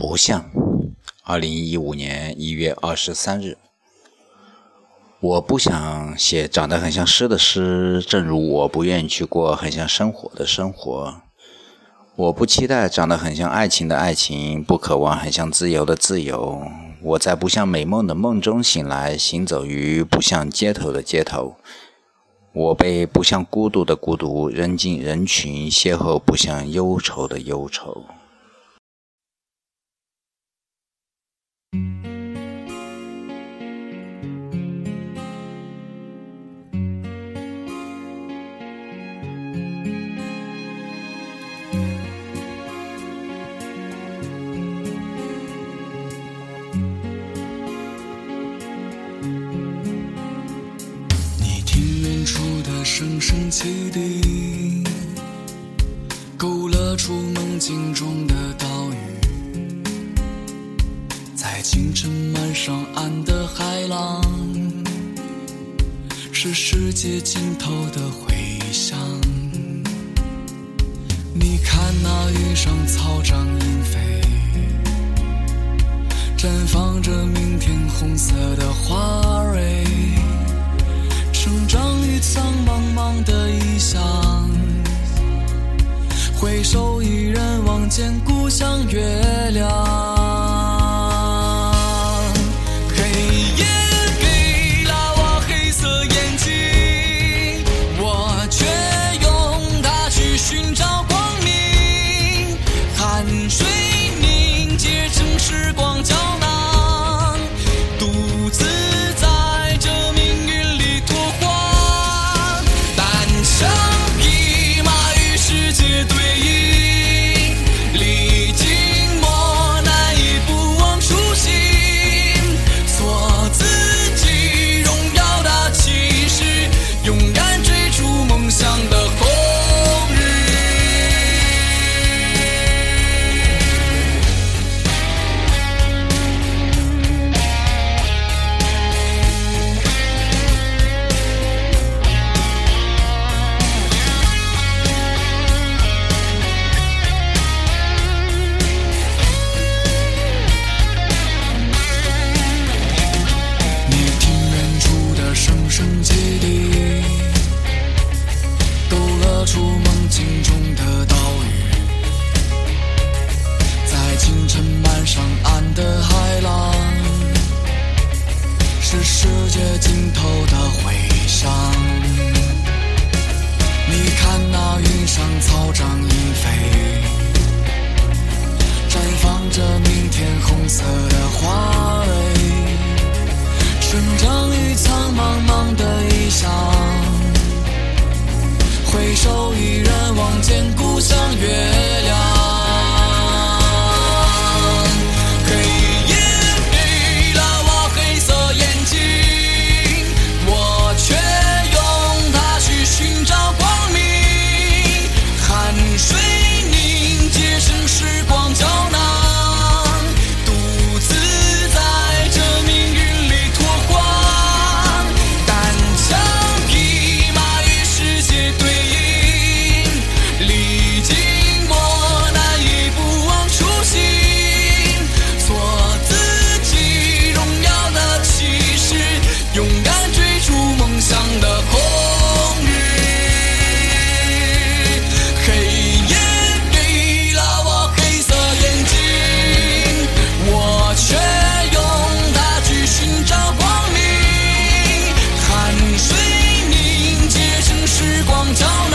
不像，二零一五年一月二十三日。我不想写长得很像诗的诗，正如我不愿意去过很像生活的生活。我不期待长得很像爱情的爱情，不渴望很像自由的自由。我在不像美梦的梦中醒来，行走于不像街头的街头。我被不像孤独的孤独扔进人群，邂逅不像忧愁的忧愁。汽笛，勾勒出梦境中的岛屿。在清晨漫上岸的海浪，是世界尽头的回响。你看那云上草长莺飞，绽放着明天红色的花蕊。成长苍茫茫的异乡，回首依然望见故乡月。是世界尽头的回响你看那云上草长莺飞绽放着明天红色的花 don't